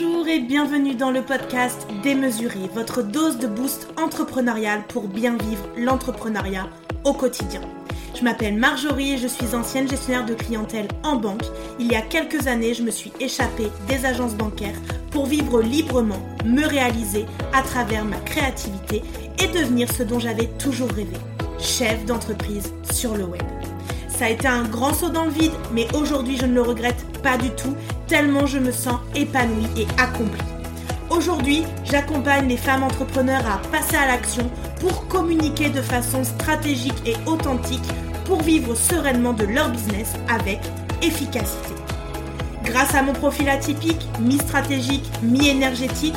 Bonjour et bienvenue dans le podcast Démesuré, votre dose de boost entrepreneurial pour bien vivre l'entrepreneuriat au quotidien. Je m'appelle Marjorie et je suis ancienne gestionnaire de clientèle en banque. Il y a quelques années, je me suis échappée des agences bancaires pour vivre librement, me réaliser à travers ma créativité et devenir ce dont j'avais toujours rêvé, chef d'entreprise sur le web. Ça a été un grand saut dans le vide, mais aujourd'hui je ne le regrette pas du tout, tellement je me sens épanouie et accomplie. Aujourd'hui, j'accompagne les femmes entrepreneurs à passer à l'action pour communiquer de façon stratégique et authentique pour vivre sereinement de leur business avec efficacité. Grâce à mon profil atypique, mi-stratégique, mi-énergétique,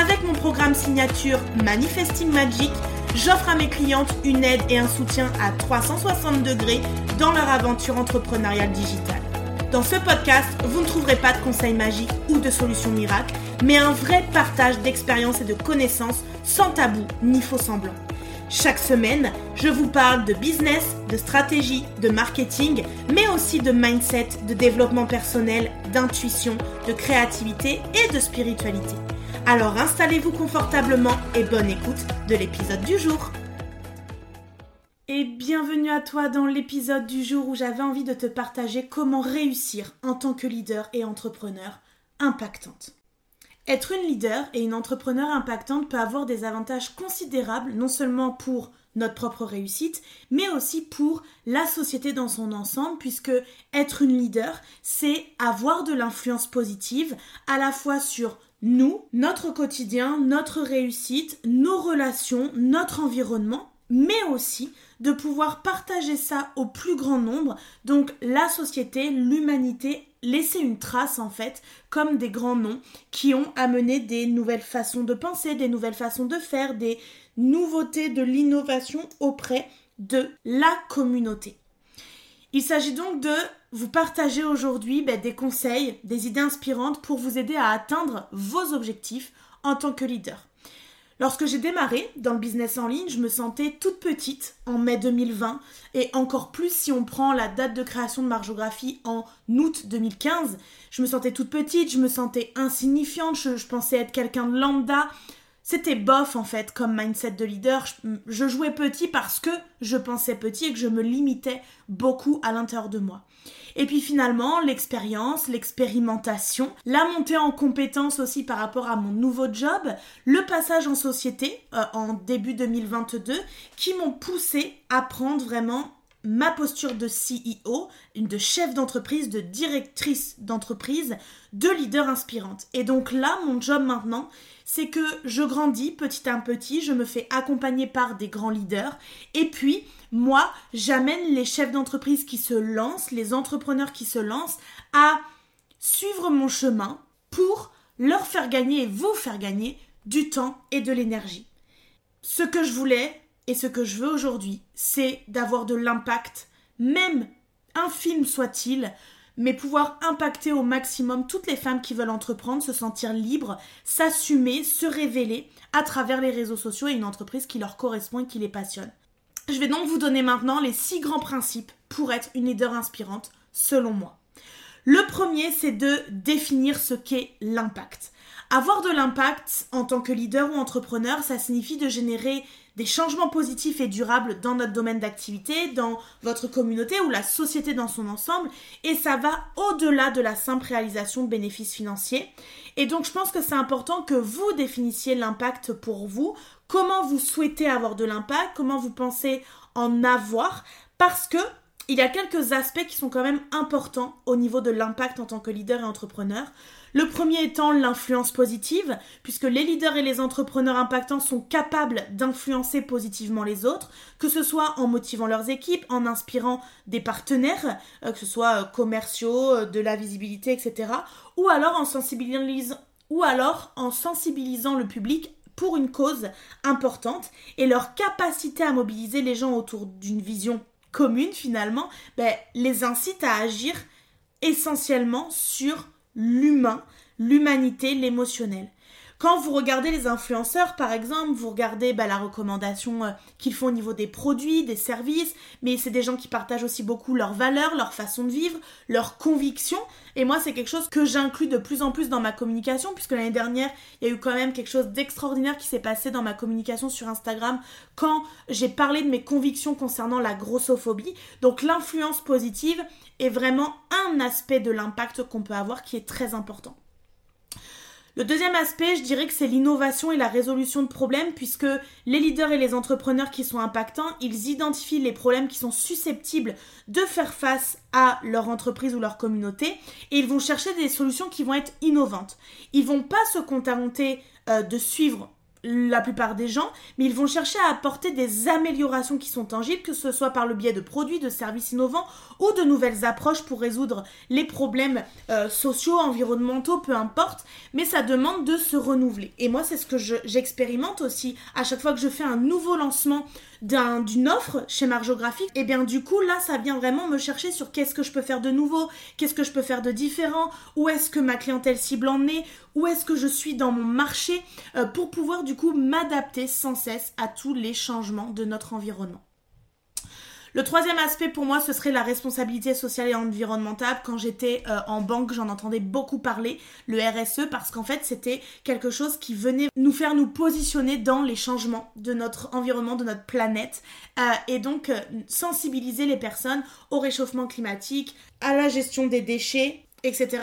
avec mon programme signature Manifesting Magic, j'offre à mes clientes une aide et un soutien à 360 degrés dans leur aventure entrepreneuriale digitale. Dans ce podcast, vous ne trouverez pas de conseils magiques ou de solutions miracles, mais un vrai partage d'expériences et de connaissances sans tabou ni faux semblant. Chaque semaine, je vous parle de business, de stratégie, de marketing, mais aussi de mindset, de développement personnel, d'intuition, de créativité et de spiritualité. Alors installez-vous confortablement et bonne écoute de l'épisode du jour. Et bienvenue à toi dans l'épisode du jour où j'avais envie de te partager comment réussir en tant que leader et entrepreneur impactante. Être une leader et une entrepreneur impactante peut avoir des avantages considérables, non seulement pour notre propre réussite, mais aussi pour la société dans son ensemble, puisque être une leader, c'est avoir de l'influence positive à la fois sur nous, notre quotidien, notre réussite, nos relations, notre environnement, mais aussi de pouvoir partager ça au plus grand nombre, donc la société, l'humanité, laisser une trace en fait, comme des grands noms qui ont amené des nouvelles façons de penser, des nouvelles façons de faire, des nouveautés de l'innovation auprès de la communauté. Il s'agit donc de vous partager aujourd'hui ben, des conseils, des idées inspirantes pour vous aider à atteindre vos objectifs en tant que leader. Lorsque j'ai démarré dans le business en ligne, je me sentais toute petite en mai 2020 et encore plus si on prend la date de création de Margeographie en août 2015. Je me sentais toute petite, je me sentais insignifiante, je, pensais être quelqu'un de lambda. C'était bof en fait comme mindset de leader. je jouais petit parce que je pensais petit et que je me limitais beaucoup à l'intérieur de moi. Et puis finalement, l'expérience, l'expérimentation, la montée en compétences aussi par rapport à mon nouveau job, le passage en société euh, en début 2022 qui m'ont poussé à prendre vraiment ma posture de CEO, de chef d'entreprise, de directrice d'entreprise, de leader inspirante. Et donc là, mon job maintenant, c'est que je grandis petit à petit, je me fais accompagner par des grands leaders, et puis moi, j'amène les chefs d'entreprise qui se lancent, les entrepreneurs qui se lancent, à suivre mon chemin pour leur faire gagner et vous faire gagner du temps et de l'énergie. Ce que je voulais et ce que je veux aujourd'hui, c'est d'avoir de l'impact, même infime soit-il, mais pouvoir impacter au maximum toutes les femmes qui veulent entreprendre, se sentir libres, s'assumer, se révéler à travers les réseaux sociaux et une entreprise qui leur correspond et qui les passionne. Je vais donc vous donner maintenant les six grands principes pour être une leader inspirante, selon moi. Le premier, c'est de définir ce qu'est l'impact. Avoir de l'impact en tant que leader ou entrepreneur, ça signifie de générer des changements positifs et durables dans notre domaine d'activité, dans votre communauté ou la société dans son ensemble, et ça va au-delà de la simple réalisation de bénéfices financiers. Et donc je pense que c'est important que vous définissiez l'impact pour vous, comment vous souhaitez avoir de l'impact, comment vous pensez en avoir, parce que il y a quelques aspects qui sont quand même importants au niveau de l'impact en tant que leader et entrepreneur. Le premier étant l'influence positive, puisque les leaders et les entrepreneurs impactants sont capables d'influencer positivement les autres, que ce soit en motivant leurs équipes, en inspirant des partenaires, euh, que ce soit euh, commerciaux, euh, de la visibilité, etc., ou alors en sensibilisant, ou alors en sensibilisant le public pour une cause importante et leur capacité à mobiliser les gens autour d'une vision commune finalement, ben, les incite à agir essentiellement sur l'humain, l'humanité, l'émotionnel. Quand vous regardez les influenceurs, par exemple, vous regardez bah, la recommandation euh, qu'ils font au niveau des produits, des services, mais c'est des gens qui partagent aussi beaucoup leurs valeurs, leur façon de vivre, leurs convictions. Et moi, c'est quelque chose que j'inclus de plus en plus dans ma communication, puisque l'année dernière, il y a eu quand même quelque chose d'extraordinaire qui s'est passé dans ma communication sur Instagram quand j'ai parlé de mes convictions concernant la grossophobie. Donc l'influence positive est vraiment un aspect de l'impact qu'on peut avoir qui est très important. Le deuxième aspect, je dirais que c'est l'innovation et la résolution de problèmes, puisque les leaders et les entrepreneurs qui sont impactants, ils identifient les problèmes qui sont susceptibles de faire face à leur entreprise ou leur communauté, et ils vont chercher des solutions qui vont être innovantes. Ils vont pas se contenter euh, de suivre la plupart des gens, mais ils vont chercher à apporter des améliorations qui sont tangibles, que ce soit par le biais de produits, de services innovants ou de nouvelles approches pour résoudre les problèmes euh, sociaux, environnementaux, peu importe, mais ça demande de se renouveler. Et moi, c'est ce que j'expérimente aussi à chaque fois que je fais un nouveau lancement d'une offre chez Margeographique, et eh bien du coup là ça vient vraiment me chercher sur qu'est-ce que je peux faire de nouveau, qu'est-ce que je peux faire de différent, où est-ce que ma clientèle cible en est, où est-ce que je suis dans mon marché euh, pour pouvoir du coup m'adapter sans cesse à tous les changements de notre environnement. Le troisième aspect pour moi, ce serait la responsabilité sociale et environnementale. Quand j'étais euh, en banque, j'en entendais beaucoup parler, le RSE, parce qu'en fait, c'était quelque chose qui venait nous faire nous positionner dans les changements de notre environnement, de notre planète, euh, et donc euh, sensibiliser les personnes au réchauffement climatique, à la gestion des déchets, etc..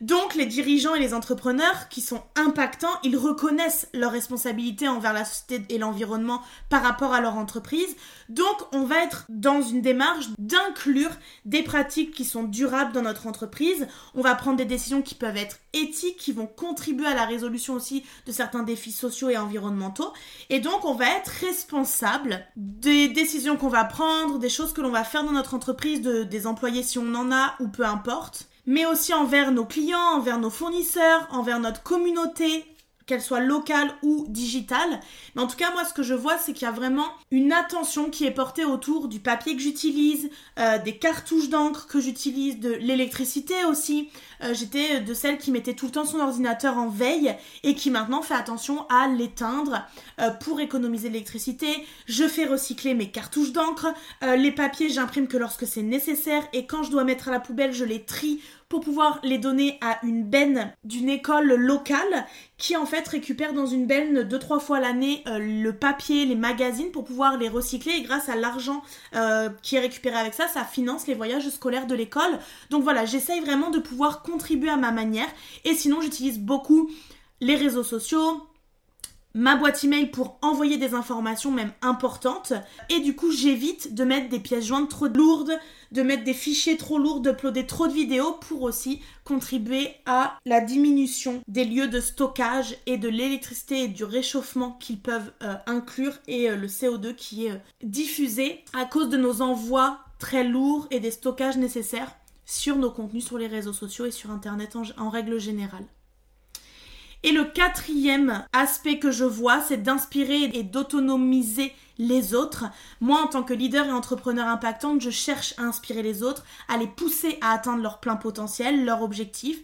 Donc les dirigeants et les entrepreneurs qui sont impactants, ils reconnaissent leur responsabilité envers la société et l'environnement par rapport à leur entreprise. Donc on va être dans une démarche d'inclure des pratiques qui sont durables dans notre entreprise. On va prendre des décisions qui peuvent être éthiques, qui vont contribuer à la résolution aussi de certains défis sociaux et environnementaux. Et donc on va être responsable des décisions qu'on va prendre, des choses que l'on va faire dans notre entreprise, de, des employés si on en a ou peu importe mais aussi envers nos clients, envers nos fournisseurs, envers notre communauté, qu'elle soit locale ou digitale. Mais en tout cas, moi, ce que je vois, c'est qu'il y a vraiment une attention qui est portée autour du papier que j'utilise, euh, des cartouches d'encre que j'utilise, de l'électricité aussi. Euh, j'étais de celle qui mettait tout le temps son ordinateur en veille et qui maintenant fait attention à l'éteindre euh, pour économiser l'électricité. Je fais recycler mes cartouches d'encre. les papiers, j'imprime que lorsque c'est nécessaire et quand je dois mettre à la poubelle, je les trie pour pouvoir les donner à une benne d'une école locale qui en fait récupère dans une benne deux trois fois l'année euh, le papier, les magazines pour pouvoir les recycler et grâce à l'argent euh, qui est récupéré avec ça, ça finance les voyages scolaires de l'école. Donc voilà, j'essaye vraiment de pouvoir contribuer à ma manière et sinon j'utilise beaucoup les réseaux sociaux, ma boîte email pour envoyer des informations même importantes et du coup j'évite de mettre des pièces jointes trop lourdes, de mettre des fichiers trop lourds, d'uploader trop de vidéos pour aussi contribuer à la diminution des lieux de stockage et de l'électricité et du réchauffement qu'ils peuvent euh, inclure et euh, le CO2 qui est euh, diffusé à cause de nos envois très lourds et des stockages nécessaires sur nos contenus sur les réseaux sociaux et sur internet en règle générale. Et le quatrième aspect que je vois, c'est d'inspirer et d'autonomiser les autres. Moi, en tant que leader et entrepreneur impactante, je cherche à inspirer les autres, à les pousser à atteindre leur plein potentiel, leur objectif,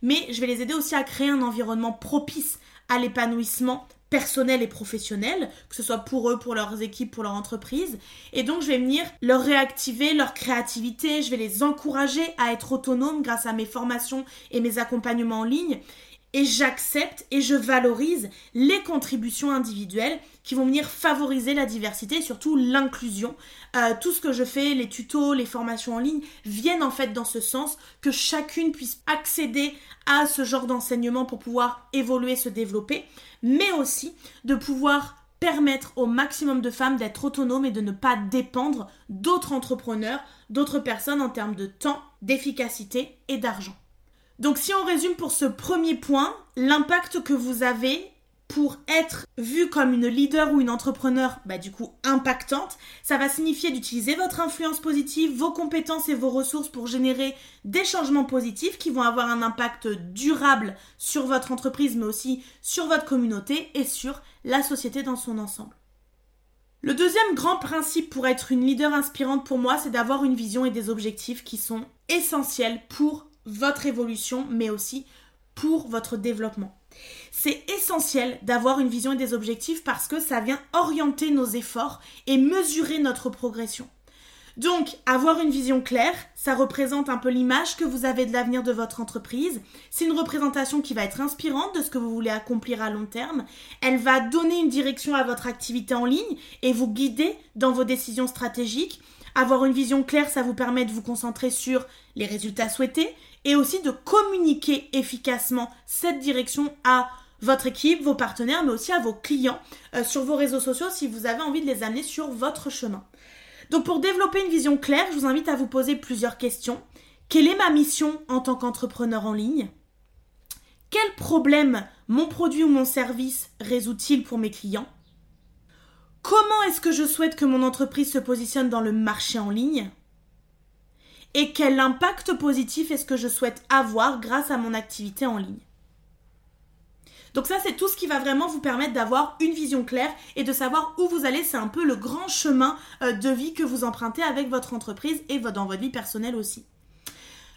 mais je vais les aider aussi à créer un environnement propice à l'épanouissement personnel et professionnel, que ce soit pour eux, pour leurs équipes, pour leur entreprise. Et donc, je vais venir leur réactiver leur créativité, je vais les encourager à être autonomes grâce à mes formations et mes accompagnements en ligne et j'accepte et je valorise les contributions individuelles qui vont venir favoriser la diversité et surtout l'inclusion. Euh, tout ce que je fais, les tutos, les formations en ligne, viennent en fait dans ce sens que chacune puisse accéder à ce genre d'enseignement pour pouvoir évoluer, se développer, mais aussi de pouvoir permettre au maximum de femmes d'être autonomes et de ne pas dépendre d'autres entrepreneurs, d'autres personnes en termes de temps, d'efficacité et d'argent. Donc si on résume pour ce premier point, l'impact que vous avez pour être vu comme une leader ou une entrepreneur, bah du coup impactante, ça va signifier d'utiliser votre influence positive, vos compétences et vos ressources pour générer des changements positifs qui vont avoir un impact durable sur votre entreprise, mais aussi sur votre communauté et sur la société dans son ensemble. Le deuxième grand principe pour être une leader inspirante pour moi, c'est d'avoir une vision et des objectifs qui sont essentiels pour votre évolution, mais aussi pour votre développement. C'est essentiel d'avoir une vision et des objectifs parce que ça vient orienter nos efforts et mesurer notre progression. Donc, avoir une vision claire, ça représente un peu l'image que vous avez de l'avenir de votre entreprise. C'est une représentation qui va être inspirante de ce que vous voulez accomplir à long terme. Elle va donner une direction à votre activité en ligne et vous guider dans vos décisions stratégiques. Avoir une vision claire, ça vous permet de vous concentrer sur les résultats souhaités et aussi de communiquer efficacement cette direction à votre équipe, vos partenaires, mais aussi à vos clients euh, sur vos réseaux sociaux si vous avez envie de les amener sur votre chemin. Donc pour développer une vision claire, je vous invite à vous poser plusieurs questions. Quelle est ma mission en tant qu'entrepreneur en ligne? Quel problème mon produit ou mon service résout-il pour mes clients? Comment est-ce que je souhaite que mon entreprise se positionne dans le marché en ligne? Et quel impact positif est-ce que je souhaite avoir grâce à mon activité en ligne? Donc ça, c'est tout ce qui va vraiment vous permettre d'avoir une vision claire et de savoir où vous allez. C'est un peu le grand chemin euh, de vie que vous empruntez avec votre entreprise et dans votre vie personnelle aussi.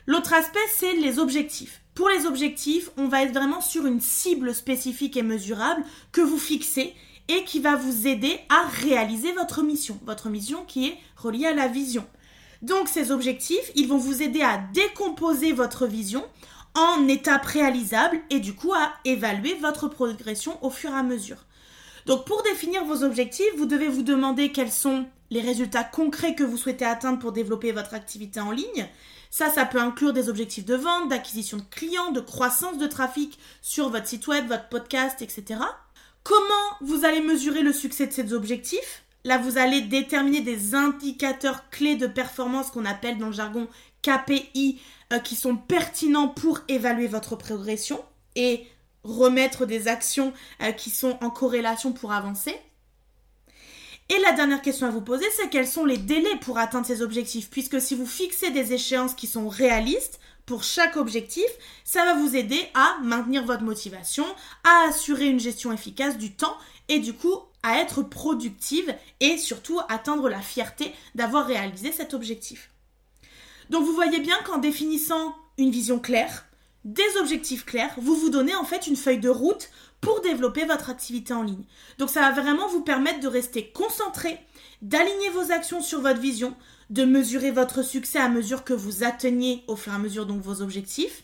L'autre aspect, c'est les objectifs. Pour les objectifs, on va être vraiment sur une cible spécifique et mesurable que vous fixez et qui va vous aider à réaliser votre mission. Votre mission qui est reliée à la vision. Donc ces objectifs, ils vont vous aider à décomposer votre vision en étapes réalisables et du coup à évaluer votre progression au fur et à mesure. Donc pour définir vos objectifs, vous devez vous demander quels sont les résultats concrets que vous souhaitez atteindre pour développer votre activité en ligne. Ça, ça peut inclure des objectifs de vente, d'acquisition de clients, de croissance de trafic sur votre site web, votre podcast, etc. Comment vous allez mesurer le succès de ces objectifs? Là, vous allez déterminer des indicateurs clés de performance qu'on appelle dans le jargon KPI euh, qui sont pertinents pour évaluer votre progression et remettre des actions euh, qui sont en corrélation pour avancer. Et la dernière question à vous poser, c'est quels sont les délais pour atteindre ces objectifs? Puisque si vous fixez des échéances qui sont réalistes pour chaque objectif, ça va vous aider à maintenir votre motivation, à assurer une gestion efficace du temps et du coup à être productive et surtout atteindre la fierté d'avoir réalisé cet objectif. Donc vous voyez bien qu'en définissant une vision claire, des objectifs clairs, vous vous donnez en fait une feuille de route pour développer votre activité en ligne. Donc ça va vraiment vous permettre de rester concentré, d'aligner vos actions sur votre vision, de mesurer votre succès à mesure que vous atteignez au fur et à mesure donc vos objectifs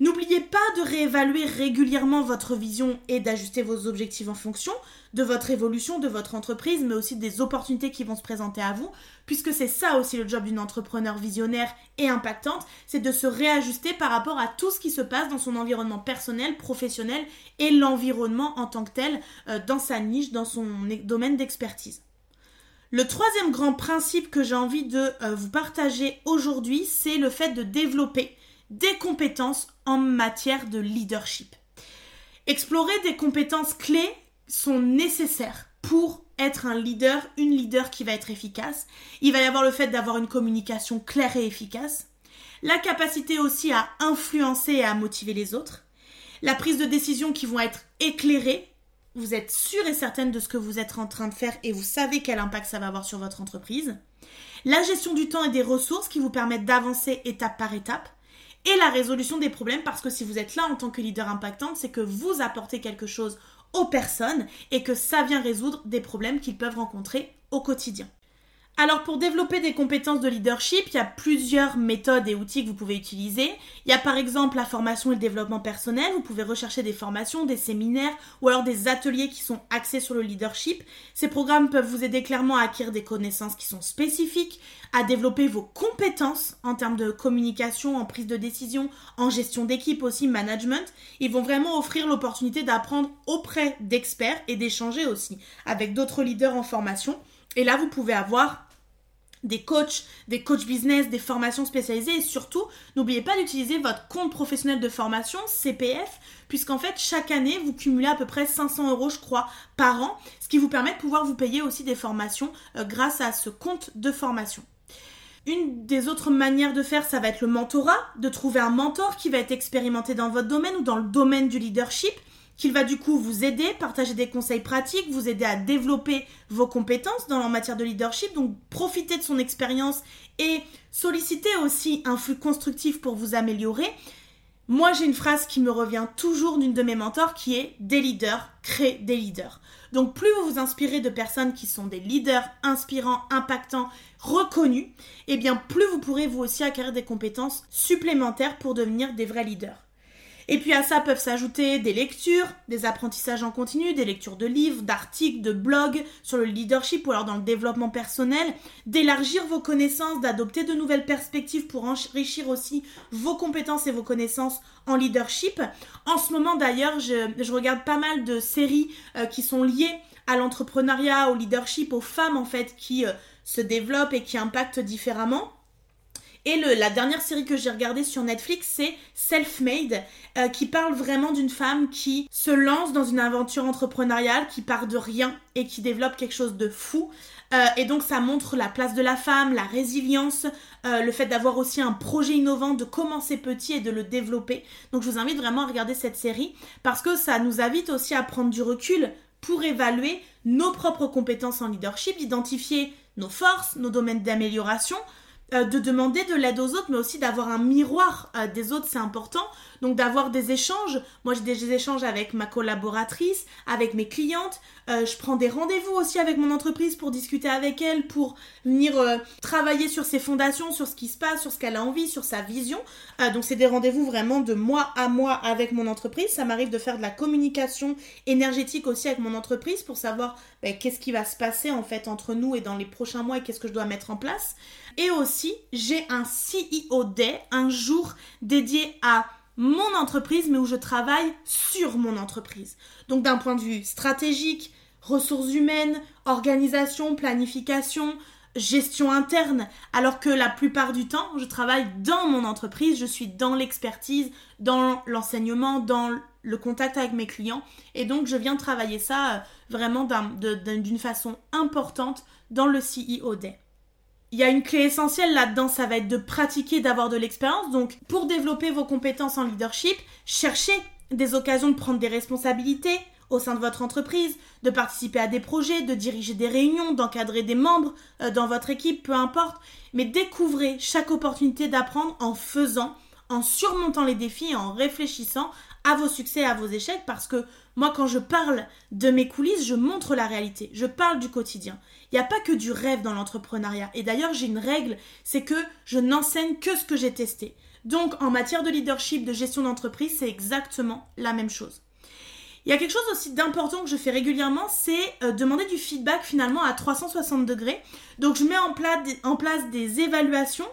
N'oubliez pas de réévaluer régulièrement votre vision et d'ajuster vos objectifs en fonction de votre évolution, de votre entreprise, mais aussi des opportunités qui vont se présenter à vous, puisque c'est ça aussi le job d'une entrepreneur visionnaire et impactante, c'est de se réajuster par rapport à tout ce qui se passe dans son environnement personnel, professionnel et l'environnement en tant que tel, euh, dans sa niche, dans son domaine d'expertise. Le troisième grand principe que j'ai envie de euh, vous partager aujourd'hui, c'est le fait de développer des compétences en matière de leadership. Explorer des compétences clés sont nécessaires pour être un leader, une leader qui va être efficace. Il va y avoir le fait d'avoir une communication claire et efficace, la capacité aussi à influencer et à motiver les autres, la prise de décision qui vont être éclairées. Vous êtes sûr et certaine de ce que vous êtes en train de faire et vous savez quel impact ça va avoir sur votre entreprise. La gestion du temps et des ressources qui vous permettent d'avancer étape par étape et la résolution des problèmes parce que si vous êtes là en tant que leader impactant, c'est que vous apportez quelque chose aux personnes et que ça vient résoudre des problèmes qu'ils peuvent rencontrer au quotidien. Alors pour développer des compétences de leadership, il y a plusieurs méthodes et outils que vous pouvez utiliser. Il y a par exemple la formation et le développement personnel. Vous pouvez rechercher des formations, des séminaires ou alors des ateliers qui sont axés sur le leadership. Ces programmes peuvent vous aider clairement à acquérir des connaissances qui sont spécifiques, à développer vos compétences en termes de communication, en prise de décision, en gestion d'équipe aussi, management. Ils vont vraiment offrir l'opportunité d'apprendre auprès d'experts et d'échanger aussi avec d'autres leaders en formation. Et là, vous pouvez avoir des coachs, des coachs business, des formations spécialisées et surtout, n'oubliez pas d'utiliser votre compte professionnel de formation, CPF, puisqu'en fait, chaque année, vous cumulez à peu près 500 euros, je crois, par an, ce qui vous permet de pouvoir vous payer aussi des formations euh, grâce à ce compte de formation. Une des autres manières de faire, ça va être le mentorat, de trouver un mentor qui va être expérimenté dans votre domaine ou dans le domaine du leadership qu'il va du coup vous aider, partager des conseils pratiques, vous aider à développer vos compétences en matière de leadership, donc profiter de son expérience et solliciter aussi un flux constructif pour vous améliorer. Moi, j'ai une phrase qui me revient toujours d'une de mes mentors qui est des leaders créent des leaders. Donc plus vous vous inspirez de personnes qui sont des leaders inspirants, impactants, reconnus, et eh bien plus vous pourrez vous aussi acquérir des compétences supplémentaires pour devenir des vrais leaders. Et puis à ça peuvent s'ajouter des lectures, des apprentissages en continu, des lectures de livres, d'articles, de blogs sur le leadership ou alors dans le développement personnel, d'élargir vos connaissances, d'adopter de nouvelles perspectives pour enrichir aussi vos compétences et vos connaissances en leadership. En ce moment d'ailleurs, je, regarde pas mal de séries euh, qui sont liées à l'entrepreneuriat, au leadership, aux femmes en fait qui euh, se développent et qui impactent différemment. Et la dernière série que j'ai regardée sur Netflix, c'est Self-Made, euh, qui parle vraiment d'une femme qui se lance dans une aventure entrepreneuriale, qui part de rien et qui développe quelque chose de fou. Euh, et donc ça montre la place de la femme, la résilience, euh, le fait d'avoir aussi un projet innovant, de commencer petit et de le développer. Donc je vous invite vraiment à regarder cette série parce que ça nous invite aussi à prendre du recul pour évaluer nos propres compétences en leadership, d'identifier nos forces, nos domaines d'amélioration, euh, de demander de l'aide aux autres, mais aussi d'avoir un miroir euh, des autres, c'est important. Donc d'avoir des échanges. Moi, j'ai des échanges avec ma collaboratrice, avec mes clientes. Euh, je prends des rendez-vous aussi avec mon entreprise pour discuter avec elle, pour venir travailler sur ses fondations, sur ce qui se passe, sur ce qu'elle a envie, sur sa vision. donc c'est des rendez-vous vraiment de moi à moi avec mon entreprise. Ça m'arrive de faire de la communication énergétique aussi avec mon entreprise pour savoir ben, qu'est-ce qui va se passer en fait entre nous et dans les prochains mois et qu'est-ce que je dois mettre en place. Et aussi, j'ai un CEO Day, un jour dédié à mon entreprise, mais où je travaille sur mon entreprise. Donc d'un point de vue stratégique, ressources humaines, organisation, planification, gestion interne, alors que la plupart du temps, je travaille dans mon entreprise, je suis dans l'expertise, dans l'enseignement, dans le contact avec mes clients, et donc je viens travailler ça euh, vraiment d'une façon importante dans le CEO Day il y a une clé essentielle là-dedans, ça va être de pratiquer, d'avoir de l'expérience. Donc, pour développer vos compétences en leadership, cherchez des occasions de prendre des responsabilités au sein de votre entreprise, de participer à des projets, de diriger des réunions, d'encadrer des membres euh, dans votre équipe, peu importe. Mais découvrez chaque opportunité d'apprendre en faisant, en surmontant les défis en réfléchissant à vos succès et à vos échecs parce que moi, quand je parle de mes coulisses, je montre la réalité, je parle du quotidien. Il n'y a pas que du rêve dans l'entrepreneuriat. Et d'ailleurs, j'ai une règle, c'est que je n'enseigne que ce que j'ai testé. Donc, en matière de leadership, de gestion d'entreprise, c'est exactement la même chose. Il y a quelque chose aussi d'important que je fais régulièrement, c'est euh, demander du feedback finalement à 360 degrés. Donc, je mets en, place des évaluations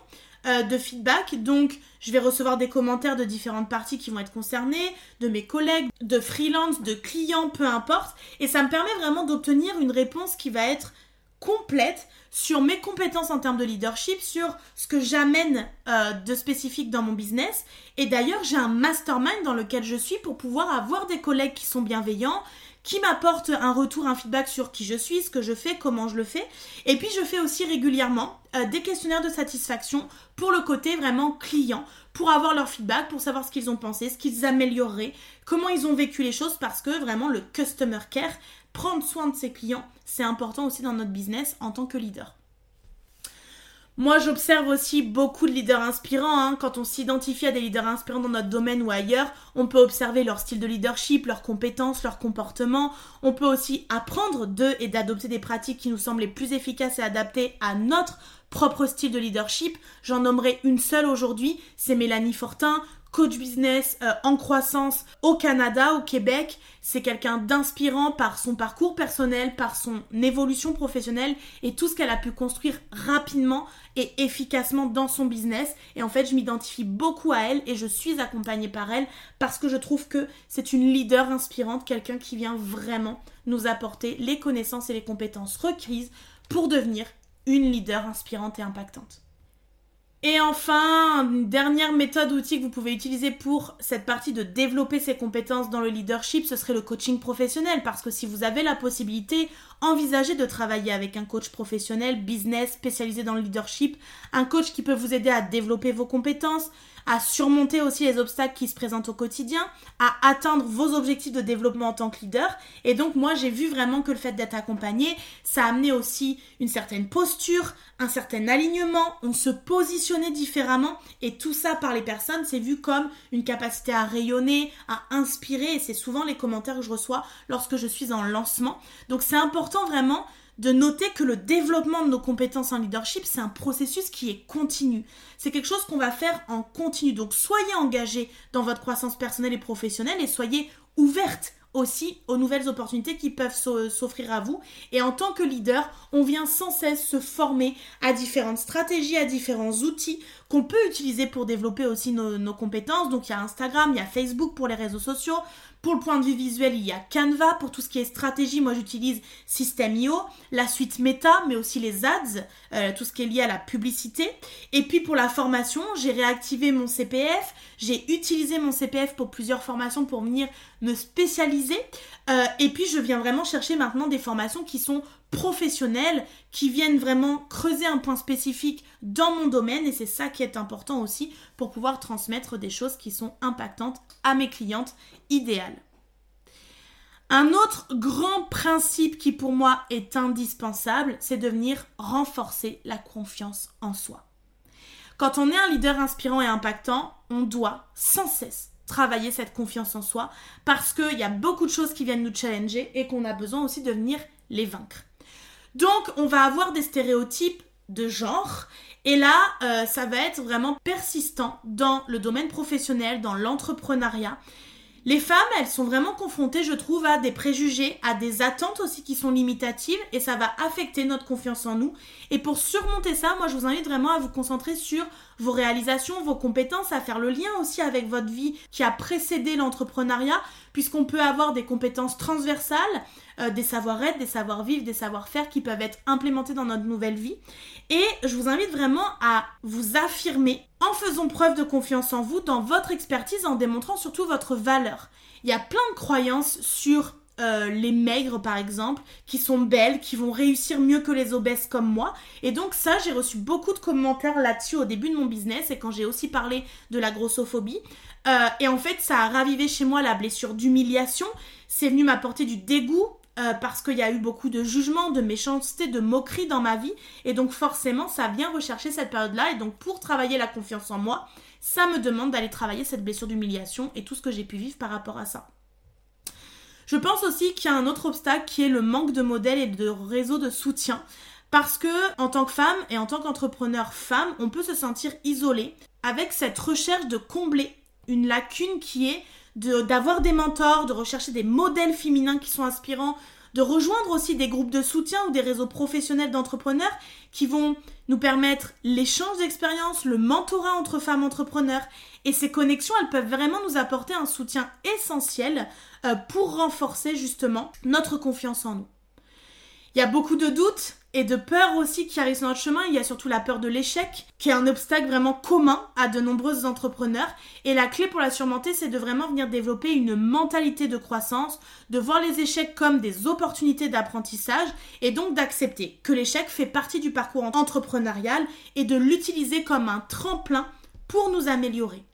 euh, de feedback. Donc, je vais recevoir des commentaires de différentes parties qui vont être concernées, de mes collègues, de freelance, de clients, peu importe. Et ça me permet vraiment d'obtenir une réponse qui va être complète sur mes compétences en termes de leadership, sur ce que j'amène euh, de spécifique dans mon business. Et d'ailleurs, j'ai un mastermind dans lequel je suis pour pouvoir avoir des collègues qui sont bienveillants, qui m'apporte un retour, un feedback sur qui je suis, ce que je fais, comment je le fais. Et puis je fais aussi régulièrement euh, des questionnaires de satisfaction pour le côté vraiment client, pour avoir leur feedback, pour savoir ce qu'ils ont pensé, ce qu'ils amélioreraient, comment ils ont vécu les choses, parce que vraiment le customer care, prendre soin de ses clients, c'est important aussi dans notre business en tant que leader. Moi, j'observe aussi beaucoup de leaders inspirants. Hein. Quand on s'identifie à des leaders inspirants dans notre domaine ou ailleurs, on peut observer leur style de leadership, leurs compétences, leur comportement. On peut aussi apprendre d'eux et d'adopter des pratiques qui nous semblent les plus efficaces et adaptées à notre propre style de leadership. J'en nommerai une seule aujourd'hui, c'est Mélanie Fortin, coach business euh, en croissance au Canada, au Québec. C'est quelqu'un d'inspirant par son parcours personnel, par son évolution professionnelle et tout ce qu'elle a pu construire rapidement et efficacement dans son business. Et en fait, je m'identifie beaucoup à elle et je suis accompagnée par elle parce que je trouve que c'est une leader inspirante, quelqu'un qui vient vraiment nous apporter les connaissances et les compétences requises pour devenir une leader inspirante et impactante. Et enfin, une dernière méthode outil que vous pouvez utiliser pour cette partie de développer ses compétences dans le leadership, ce serait le coaching professionnel. Parce que si vous avez la possibilité, envisagez de travailler avec un coach professionnel, business, spécialisé dans le leadership, un coach qui peut vous aider à développer vos compétences, à surmonter aussi les obstacles qui se présentent au quotidien, à atteindre vos objectifs de développement en tant que leader. Et donc moi j'ai vu vraiment que le fait d'être accompagné, ça a amené aussi une certaine posture, un certain alignement, on se positionnait différemment et tout ça par les personnes, c'est vu comme une capacité à rayonner, à inspirer et c'est souvent les commentaires que je reçois lorsque je suis en lancement. Donc c'est important vraiment de noter que le développement de nos compétences en leadership, c'est un processus qui est continu. C'est quelque chose qu'on va faire en continu. Donc soyez engagés dans votre croissance personnelle et professionnelle et soyez ouvertes aussi aux nouvelles opportunités qui peuvent s'offrir à vous. Et en tant que leader, on vient sans cesse se former à différentes stratégies, à différents outils qu'on peut utiliser pour développer aussi nos, compétences. Donc il y a Instagram, il y a Facebook pour les réseaux sociaux, pour le point de vue visuel, il y a Canva. Pour tout ce qui est stratégie, moi j'utilise System.io, la suite Meta, mais aussi les ads, euh, tout ce qui est lié à la publicité. Et puis pour la formation, j'ai réactivé mon CPF. J'ai utilisé mon CPF pour plusieurs formations pour venir me spécialiser. Euh, et puis je viens vraiment chercher maintenant des formations qui sont professionnelles, qui viennent vraiment creuser un point spécifique dans mon domaine. Et c'est ça qui est important aussi pour pouvoir transmettre des choses qui sont impactantes à mes clientes idéales. Un autre grand principe qui pour moi est indispensable, c'est de venir renforcer la confiance en soi. Quand on est un leader inspirant et impactant, on doit sans cesse travailler cette confiance en soi parce qu'il y a beaucoup de choses qui viennent nous challenger et qu'on a besoin aussi de venir les vaincre. Donc on va avoir des stéréotypes de genre et là euh, ça va être vraiment persistant dans le domaine professionnel, dans l'entrepreneuriat. Les femmes, elles sont vraiment confrontées, je trouve, à des préjugés, à des attentes aussi qui sont limitatives et ça va affecter notre confiance en nous. Et pour surmonter ça, moi je vous invite vraiment à vous concentrer sur vos réalisations, vos compétences, à faire le lien aussi avec votre vie qui a précédé l'entrepreneuriat, puisqu'on peut avoir des compétences transversales, euh, des savoir-être, des savoir-vivre, des savoir-faire qui peuvent être implémentés dans notre nouvelle vie. Et je vous invite vraiment à vous affirmer en faisant preuve de confiance en vous, dans votre expertise, en démontrant surtout votre valeur. Il y a plein de croyances sur euh, les maigres par exemple, qui sont belles, qui vont réussir mieux que les obèses comme moi. Et donc ça, j'ai reçu beaucoup de commentaires là-dessus au début de mon business et quand j'ai aussi parlé de la grossophobie. Euh, et en fait, ça a ravivé chez moi la blessure d'humiliation. C'est venu m'apporter du dégoût euh, parce qu'il y a eu beaucoup de jugements, de méchanceté, de moquerie dans ma vie. Et donc forcément, ça vient rechercher cette période-là. Et donc pour travailler la confiance en moi, ça me demande d'aller travailler cette blessure d'humiliation et tout ce que j'ai pu vivre par rapport à ça. Je pense aussi qu'il y a un autre obstacle qui est le manque de modèles et de réseaux de soutien. Parce que, en tant que femme et en tant qu'entrepreneur femme, on peut se sentir isolé avec cette recherche de combler une lacune qui est d'avoir des mentors, de rechercher des modèles féminins qui sont inspirants, de rejoindre aussi des groupes de soutien ou des réseaux professionnels d'entrepreneurs qui vont nous permettre l'échange d'expériences, le mentorat entre femmes entrepreneurs. Et ces connexions, elles peuvent vraiment nous apporter un soutien essentiel euh, pour renforcer justement notre confiance en nous. Il y a beaucoup de doutes et de peurs aussi qui arrivent sur notre chemin. Il y a surtout la peur de l'échec, qui est un obstacle vraiment commun à de nombreux entrepreneurs. Et la clé pour la surmonter, c'est de vraiment venir développer une mentalité de croissance, de voir les échecs comme des opportunités d'apprentissage et donc d'accepter que l'échec fait partie du parcours entrepreneurial et de l'utiliser comme un tremplin pour nous améliorer.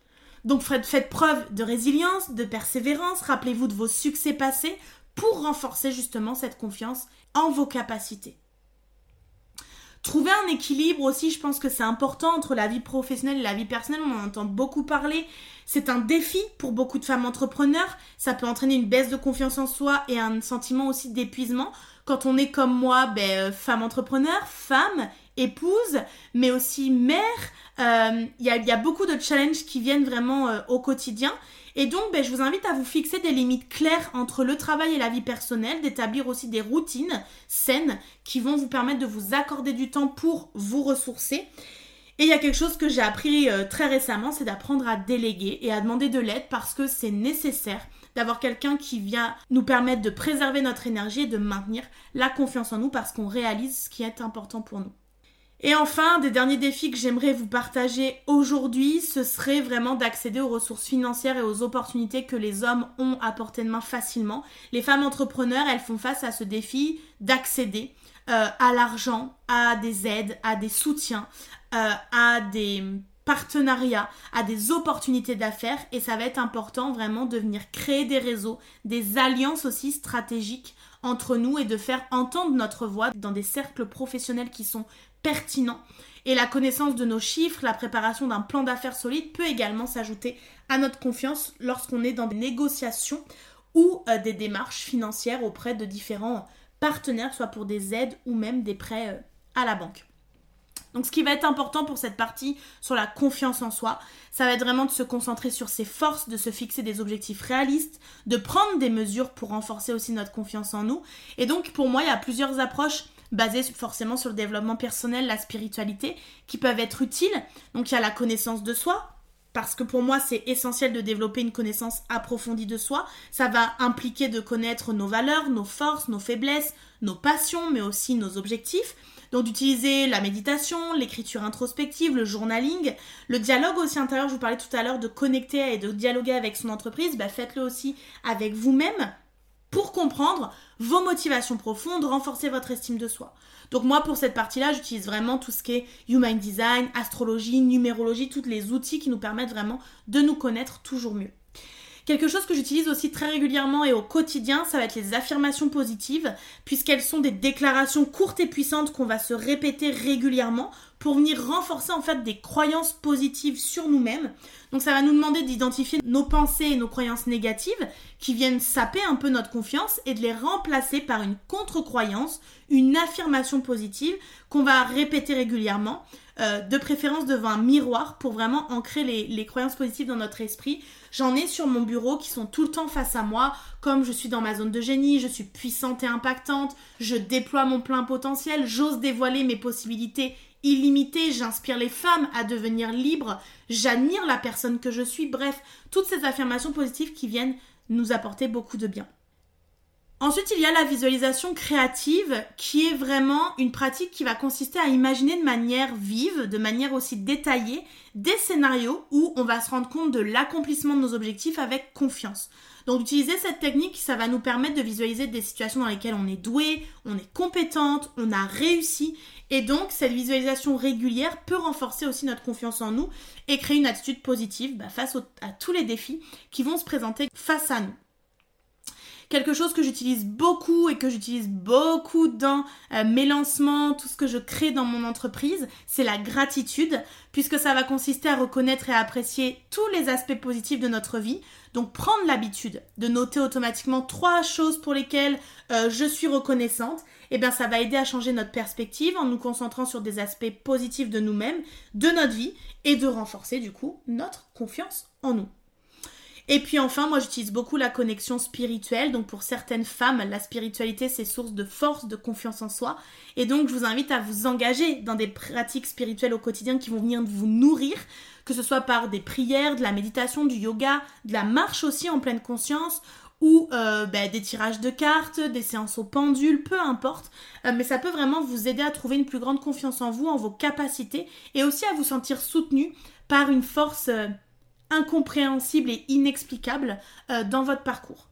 Donc faites preuve de résilience, de persévérance, rappelez-vous de vos succès passés pour renforcer justement cette confiance en vos capacités. Trouver un équilibre aussi, je pense que c'est important entre la vie professionnelle et la vie personnelle, on en entend beaucoup parler. C'est un défi pour beaucoup de femmes entrepreneurs, ça peut entraîner une baisse de confiance en soi et un sentiment aussi d'épuisement. Quand on est comme moi, ben, euh, femme entrepreneur, femme, épouse, mais aussi mère, euh, il y, a, beaucoup de challenges qui viennent vraiment euh, au quotidien. Et donc, ben, je vous invite à vous fixer des limites claires entre le travail et la vie personnelle, d'établir aussi des routines saines qui vont vous permettre de vous accorder du temps pour vous ressourcer. Et il y a quelque chose que j'ai appris euh, très récemment, c'est d'apprendre à déléguer et à demander de l'aide parce que c'est nécessaire d'avoir quelqu'un qui vient nous permettre de préserver notre énergie et de maintenir la confiance en nous parce qu'on réalise ce qui est important pour nous. Et enfin, des derniers défis que j'aimerais vous partager aujourd'hui, ce serait vraiment d'accéder aux ressources financières et aux opportunités que les hommes ont à portée de main facilement. Les femmes entrepreneurs, elles font face à ce défi d'accéder euh, à l'argent, à des aides, à des soutiens, euh, à des partenariats, à des opportunités d'affaires et ça va être important vraiment de venir créer des réseaux, des alliances aussi stratégiques entre nous et de faire entendre notre voix dans des cercles professionnels qui sont pertinents. Et la connaissance de nos chiffres, la préparation d'un plan d'affaires solide peut également s'ajouter à notre confiance lorsqu'on est dans des négociations ou euh, des démarches financières auprès de différents partenaires, soit pour des aides ou même des prêts euh, à la banque. Donc ce qui va être important pour cette partie sur la confiance en soi, ça va être vraiment de se concentrer sur ses forces, de se fixer des objectifs réalistes, de prendre des mesures pour renforcer aussi notre confiance en nous. Et donc pour moi, il y a plusieurs approches basées forcément sur le développement personnel, la spiritualité, qui peuvent être utiles. Donc il y a la connaissance de soi, parce que pour moi c'est essentiel de développer une connaissance approfondie de soi. Ça va impliquer de connaître nos valeurs, nos forces, nos faiblesses, nos passions, mais aussi nos objectifs. Donc d'utiliser la méditation, l'écriture introspective, le journaling, le dialogue aussi intérieur, je vous parlais tout à l'heure de connecter et de dialoguer avec son entreprise, bah faites-le aussi avec vous-même pour comprendre vos motivations profondes, renforcer votre estime de soi. Donc moi pour cette partie-là, j'utilise vraiment tout ce qui est human design, astrologie, numérologie, tous les outils qui nous permettent vraiment de nous connaître toujours mieux. Quelque chose que j'utilise aussi très régulièrement et au quotidien, ça va être les affirmations positives, puisqu'elles sont des déclarations courtes et puissantes qu'on va se répéter régulièrement pour venir renforcer en fait des croyances positives sur nous-mêmes. Donc ça va nous demander d'identifier nos pensées et nos croyances négatives qui viennent saper un peu notre confiance et de les remplacer par une contre-croyance, une affirmation positive qu'on va répéter régulièrement, euh, de préférence devant un miroir pour vraiment ancrer les, les croyances positives dans notre esprit. J'en ai sur mon bureau qui sont tout le temps face à moi, comme je suis dans ma zone de génie, je suis puissante et impactante, je déploie mon plein potentiel, j'ose dévoiler mes possibilités illimité, j'inspire les femmes à devenir libres, j'admire la personne que je suis, bref, toutes ces affirmations positives qui viennent nous apporter beaucoup de bien. Ensuite, il y a la visualisation créative qui est vraiment une pratique qui va consister à imaginer de manière vive, de manière aussi détaillée, des scénarios où on va se rendre compte de l'accomplissement de nos objectifs avec confiance. Donc utiliser cette technique, ça va nous permettre de visualiser des situations dans lesquelles on est doué, on est compétente, on a réussi. Et donc cette visualisation régulière peut renforcer aussi notre confiance en nous et créer une attitude positive bah, face à tous les défis qui vont se présenter face à nous. Quelque chose que j'utilise beaucoup et que j'utilise beaucoup dans euh, mes lancements, tout ce que je crée dans mon entreprise, c'est la gratitude, puisque ça va consister à reconnaître et à apprécier tous les aspects positifs de notre vie. Donc prendre l'habitude de noter automatiquement trois choses pour lesquelles euh, je suis reconnaissante, et eh bien ça va aider à changer notre perspective en nous concentrant sur des aspects positifs de nous-mêmes, de notre vie, et de renforcer du coup notre confiance en nous. Et puis enfin, moi j'utilise beaucoup la connexion spirituelle. Donc pour certaines femmes, la spiritualité c'est source de force, de confiance en soi. Et donc je vous invite à vous engager dans des pratiques spirituelles au quotidien qui vont venir vous nourrir, que ce soit par des prières, de la méditation, du yoga, de la marche aussi en pleine conscience ou euh, ben, des tirages de cartes, des séances au pendule, peu importe. Euh, mais ça peut vraiment vous aider à trouver une plus grande confiance en vous, en vos capacités et aussi à vous sentir soutenu par une force euh, incompréhensible et inexplicable euh, dans votre parcours.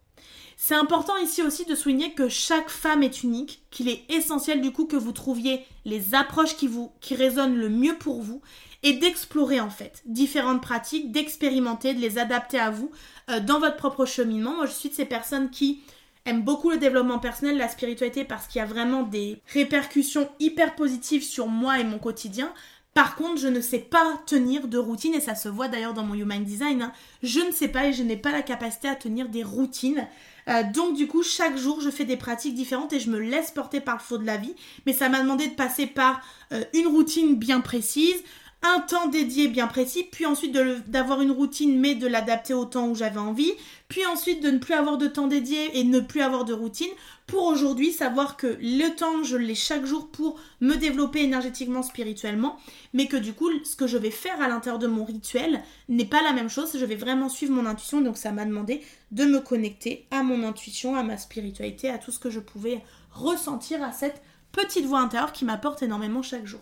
C'est important ici aussi de souligner que chaque femme est unique, qu'il est essentiel du coup que vous trouviez les approches qui vous qui résonnent le mieux pour vous et d'explorer en fait différentes pratiques, d'expérimenter, de les adapter à vous euh, dans votre propre cheminement. Moi, je suis de ces personnes qui aiment beaucoup le développement personnel, la spiritualité parce qu'il y a vraiment des répercussions hyper positives sur moi et mon quotidien. Par contre, je ne sais pas tenir de routine et ça se voit d'ailleurs dans mon Human Design. Hein. Je ne sais pas et je n'ai pas la capacité à tenir des routines. Euh, donc du coup, chaque jour, je fais des pratiques différentes et je me laisse porter par le flot de la vie. Mais ça m'a demandé de passer par euh, une routine bien précise, un temps dédié bien précis, puis ensuite d'avoir une routine mais de l'adapter au temps où j'avais envie, puis ensuite de ne plus avoir de temps dédié et ne plus avoir de routine, pour aujourd'hui savoir que le temps je l'ai chaque jour pour me développer énergétiquement, spirituellement, mais que du coup ce que je vais faire à l'intérieur de mon rituel n'est pas la même chose, je vais vraiment suivre mon intuition, donc ça m'a demandé de me connecter à mon intuition, à ma spiritualité, à tout ce que je pouvais ressentir à cette petite voix intérieure qui m'apporte énormément chaque jour.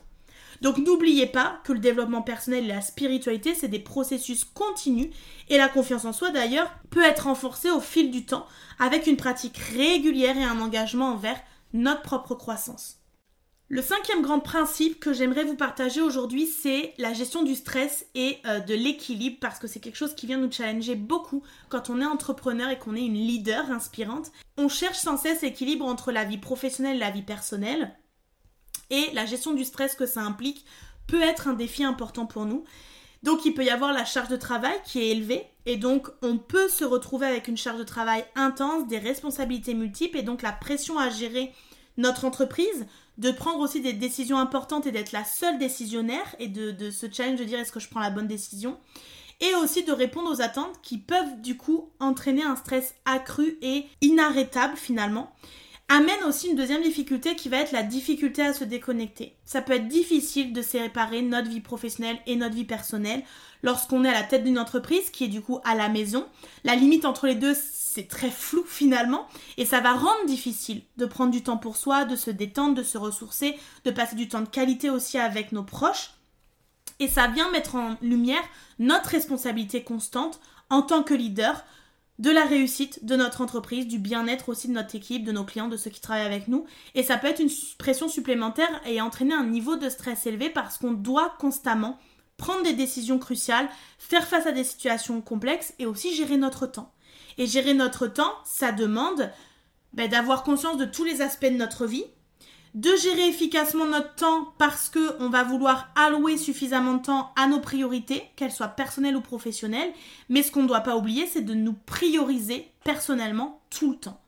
Donc n'oubliez pas que le développement personnel et la spiritualité, c'est des processus continus et la confiance en soi d'ailleurs peut être renforcée au fil du temps avec une pratique régulière et un engagement envers notre propre croissance. Le cinquième grand principe que j'aimerais vous partager aujourd'hui, c'est la gestion du stress et euh, de l'équilibre, parce que c'est quelque chose qui vient nous challenger beaucoup quand on est entrepreneur et qu'on est une leader inspirante. On cherche sans cesse l'équilibre entre la vie professionnelle et la vie personnelle, et la gestion du stress que ça implique peut être un défi important pour nous. Donc il peut y avoir la charge de travail qui est élevée et donc on peut se retrouver avec une charge de travail intense, des responsabilités multiples et donc la pression à gérer notre entreprise, de prendre aussi des décisions importantes et d'être la seule décisionnaire et de, se challenge de dire est-ce que je prends la bonne décision et aussi de répondre aux attentes qui peuvent du coup entraîner un stress accru et inarrêtable finalement amène aussi une deuxième difficulté qui va être la difficulté à se déconnecter. Ça peut être difficile de séparer notre vie professionnelle et notre vie personnelle lorsqu'on est à la tête d'une entreprise qui est du coup à la maison. La limite entre les deux, c'est très flou finalement et ça va rendre difficile de prendre du temps pour soi, de se détendre, de se ressourcer, de passer du temps de qualité aussi avec nos proches. Et ça vient mettre en lumière notre responsabilité constante en tant que leader de la réussite de notre entreprise, du bien-être aussi de notre équipe, de nos clients, de ceux qui travaillent avec nous. Et ça peut être une pression supplémentaire et entraîner un niveau de stress élevé parce qu'on doit constamment prendre des décisions cruciales, faire face à des situations complexes et aussi gérer notre temps. Et gérer notre temps, ça demande ben, d'avoir conscience de tous les aspects de notre vie, de gérer efficacement notre temps parce que on va vouloir allouer suffisamment de temps à nos priorités, qu'elles soient personnelles ou professionnelles, mais ce qu'on ne doit pas oublier, c'est de nous prioriser personnellement tout le temps.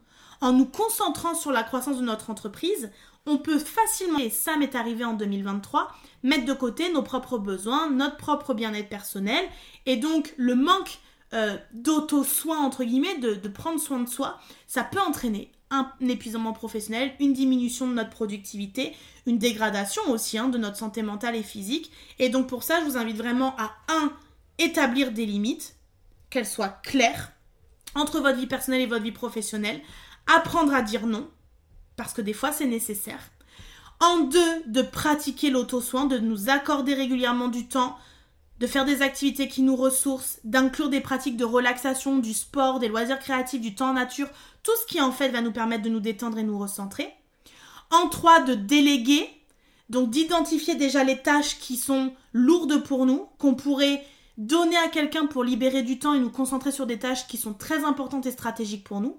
En nous concentrant sur la croissance de notre entreprise, on peut facilement, et ça m'est arrivé en 2023, mettre de côté nos propres besoins, notre propre bien-être personnel, et donc le manque euh, d'auto-soin, entre guillemets, de, de prendre soin de soi, ça peut entraîner un épuisement professionnel, une diminution de notre productivité, une dégradation aussi hein, de notre santé mentale et physique. Et donc pour ça, je vous invite vraiment à 1. établir des limites, qu'elles soient claires, entre votre vie personnelle et votre vie professionnelle. Apprendre à dire non, parce que des fois c'est nécessaire. En deux, de pratiquer l'auto-soin, de nous accorder régulièrement du temps, de faire des activités qui nous ressourcent, d'inclure des pratiques de relaxation, du sport, des loisirs créatifs, du temps en nature, tout ce qui en fait va nous permettre de nous détendre et nous recentrer. En trois, de déléguer, donc d'identifier déjà les tâches qui sont lourdes pour nous, qu'on pourrait donner à quelqu'un pour libérer du temps et nous concentrer sur des tâches qui sont très importantes et stratégiques pour nous.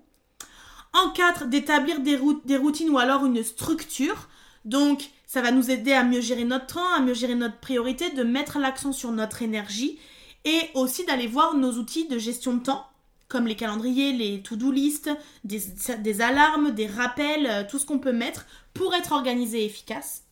En quatre, d'établir des, des routines ou alors une structure. Donc, ça va nous aider à mieux gérer notre temps, à mieux gérer notre priorité, de mettre l'accent sur notre énergie et aussi d'aller voir nos outils de gestion de temps, comme les calendriers, les to-do list, des, alarmes, des rappels, euh, tout ce qu'on peut mettre pour être organisé et efficace.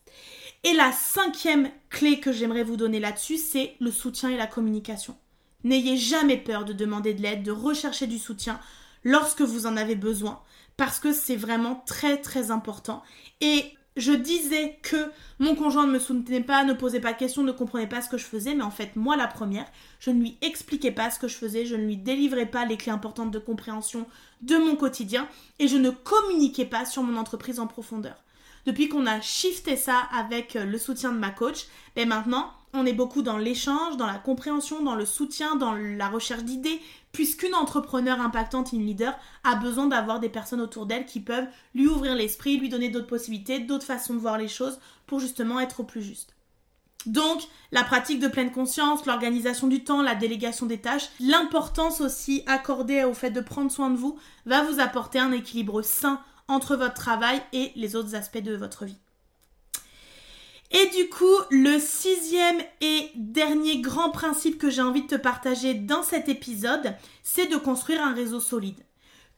Et la cinquième clé que j'aimerais vous donner là-dessus, c'est le soutien et la communication. N'ayez jamais peur de demander de l'aide, de rechercher du soutien lorsque vous en avez besoin, parce que c'est vraiment très très important. Et je disais que mon conjoint ne me soutenait pas, ne posait pas de questions, ne comprenait pas ce que je faisais, mais en fait, moi, la première, je ne lui expliquais pas ce que je faisais, je ne lui délivrais pas les clés importantes de compréhension de mon quotidien et je ne communiquais pas sur mon entreprise en profondeur. Depuis qu'on a shifté ça avec le soutien de ma coach, ben maintenant, on est beaucoup dans l'échange, dans la compréhension, dans le soutien, dans la recherche d'idées, puisqu'une entrepreneur impactante, une leader, a besoin d'avoir des personnes autour d'elle qui peuvent lui ouvrir l'esprit, lui donner d'autres possibilités, d'autres façons de voir les choses pour justement être au plus juste. Donc, la pratique de pleine conscience, l'organisation du temps, la délégation des tâches, l'importance aussi accordée au fait de prendre soin de vous va vous apporter un équilibre sain entre votre travail et les autres aspects de votre vie. Et du coup, le sixième et dernier grand principe que j'ai envie de te partager dans cet épisode, c'est de construire un réseau solide.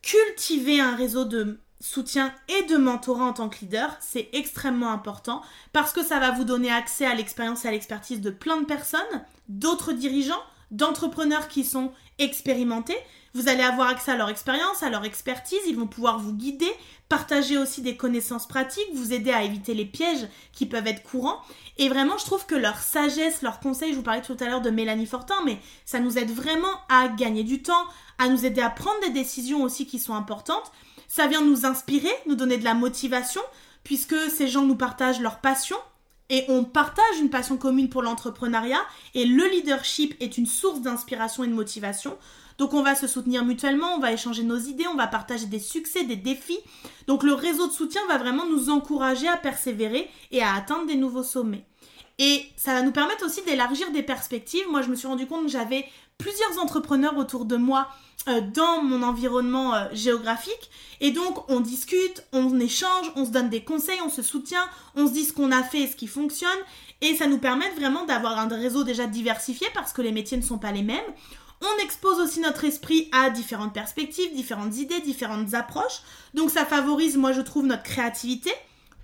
Cultiver un réseau de soutien et de mentorat en tant que leader, c'est extrêmement important parce que ça va vous donner accès à l'expérience et à l'expertise de plein de personnes, d'autres dirigeants, d'entrepreneurs qui sont expérimentés. Vous allez avoir accès à leur expérience, à leur expertise, ils vont pouvoir vous guider, partager aussi des connaissances pratiques, vous aider à éviter les pièges qui peuvent être courants. Et vraiment, je trouve que leur sagesse, leurs conseils, je vous parlais tout à l'heure de Mélanie Fortin, mais ça nous aide vraiment à gagner du temps, à nous aider à prendre des décisions aussi qui sont importantes. Ça vient nous inspirer, nous donner de la motivation, puisque ces gens nous partagent leur passion et on partage une passion commune pour l'entrepreneuriat et le leadership est une source d'inspiration et de motivation. Donc on va se soutenir mutuellement, on va échanger nos idées, on va partager des succès, des défis. Donc le réseau de soutien va vraiment nous encourager à persévérer et à atteindre des nouveaux sommets. Et ça va nous permettre aussi d'élargir des perspectives. Moi, je me suis rendu compte que j'avais plusieurs entrepreneurs autour de moi euh, dans mon environnement euh, géographique. Et donc, on discute, on échange, on se donne des conseils, on se soutient, on se dit ce qu'on a fait et ce qui fonctionne. Et ça nous permet vraiment d'avoir un réseau déjà diversifié parce que les métiers ne sont pas les mêmes. On expose aussi notre esprit à différentes perspectives, différentes idées, différentes approches. Donc ça favorise, moi je trouve, notre créativité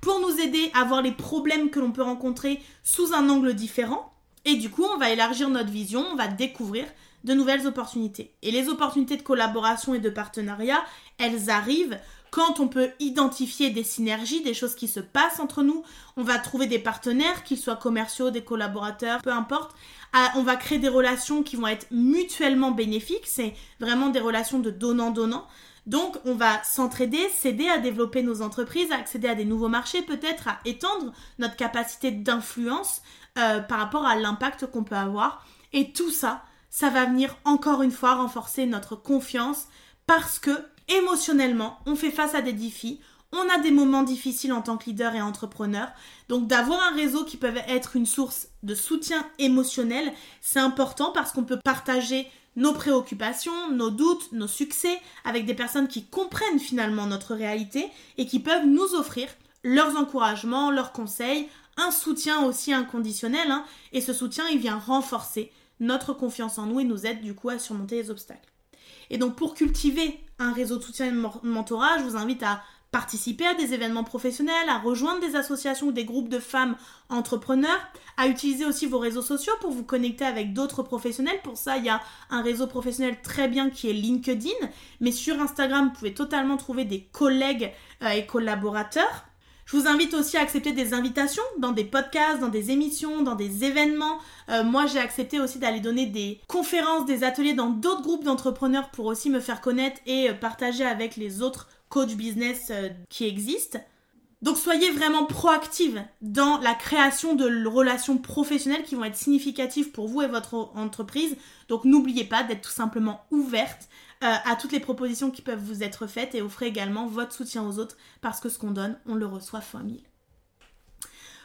pour nous aider à voir les problèmes que l'on peut rencontrer sous un angle différent. Et du coup, on va élargir notre vision, on va découvrir de nouvelles opportunités. Et les opportunités de collaboration et de partenariat, elles arrivent quand on peut identifier des synergies, des choses qui se passent entre nous. On va trouver des partenaires, qu'ils soient commerciaux, des collaborateurs, peu importe. Ah, on va créer des relations qui vont être mutuellement bénéfiques. C'est vraiment des relations de donnant-donnant. Donc, on va s'entraider, s'aider à développer nos entreprises, à accéder à des nouveaux marchés, peut-être à étendre notre capacité d'influence euh, par rapport à l'impact qu'on peut avoir. Et tout ça, ça va venir encore une fois renforcer notre confiance parce que émotionnellement, on fait face à des défis, on a des moments difficiles en tant que leader et entrepreneur. Donc d'avoir un réseau qui peut être une source de soutien émotionnel, c'est important parce qu'on peut partager nos préoccupations, nos doutes, nos succès avec des personnes qui comprennent finalement notre réalité et qui peuvent nous offrir leurs encouragements, leurs conseils, un soutien aussi inconditionnel. Hein. et ce soutien, il vient renforcer notre confiance en nous et nous aide du coup à surmonter les obstacles. Et donc pour cultiver un réseau de soutien et de mentorat, je vous invite à participer à des événements professionnels, à rejoindre des associations ou des groupes de femmes entrepreneurs, à utiliser aussi vos réseaux sociaux pour vous connecter avec d'autres professionnels. Pour ça, il y a un réseau professionnel très bien qui est LinkedIn, mais sur Instagram, vous pouvez totalement trouver des collègues euh, et collaborateurs. Je vous invite aussi à accepter des invitations dans des podcasts, dans des émissions, dans des événements. Euh, moi, j'ai accepté aussi d'aller donner des conférences, des ateliers dans d'autres groupes d'entrepreneurs pour aussi me faire connaître et euh, partager avec les autres coach business euh, qui existe. Donc soyez vraiment proactive dans la création de relations professionnelles qui vont être significatives pour vous et votre entreprise. Donc n'oubliez pas d'être tout simplement ouverte euh, à toutes les propositions qui peuvent vous être faites et offrez également votre soutien aux autres parce que ce qu'on donne, on le reçoit fois mille.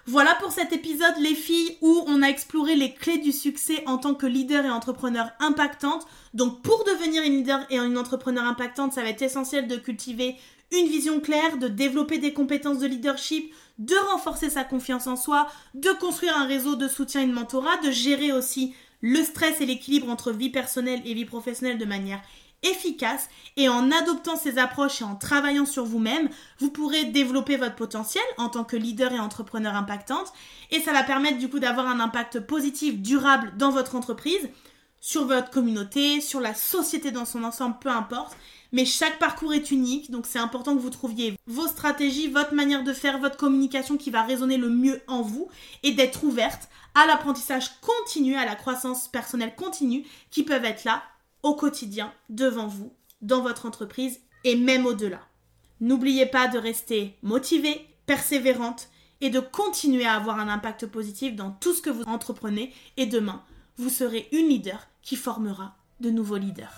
Voilà pour cet épisode les filles où on a exploré les clés du succès en tant que leader et entrepreneur impactante. Donc pour devenir une leader et une entrepreneur impactante, ça va être essentiel de cultiver une vision claire, de développer des compétences de leadership, de renforcer sa confiance en soi, de construire un réseau de soutien et de mentorat, de gérer aussi le stress et l'équilibre entre vie personnelle et vie professionnelle de manière efficace et en adoptant ces approches et en travaillant sur vous-même, vous pourrez développer votre potentiel en tant que leader et entrepreneur impactante et ça va permettre du coup d'avoir un impact positif, durable dans votre entreprise, sur votre communauté, sur la société dans son ensemble, peu importe. Mais chaque parcours est unique, donc c'est important que vous trouviez vos stratégies, votre manière de faire, votre communication qui va résonner le mieux en vous et d'être ouverte à l'apprentissage continu, à la croissance personnelle continue qui peuvent être là au quotidien devant vous, dans votre entreprise et même au-delà. N'oubliez pas de rester motivé, persévérante et de continuer à avoir un impact positif dans tout ce que vous entreprenez et demain, vous serez une leader qui formera de nouveaux leaders.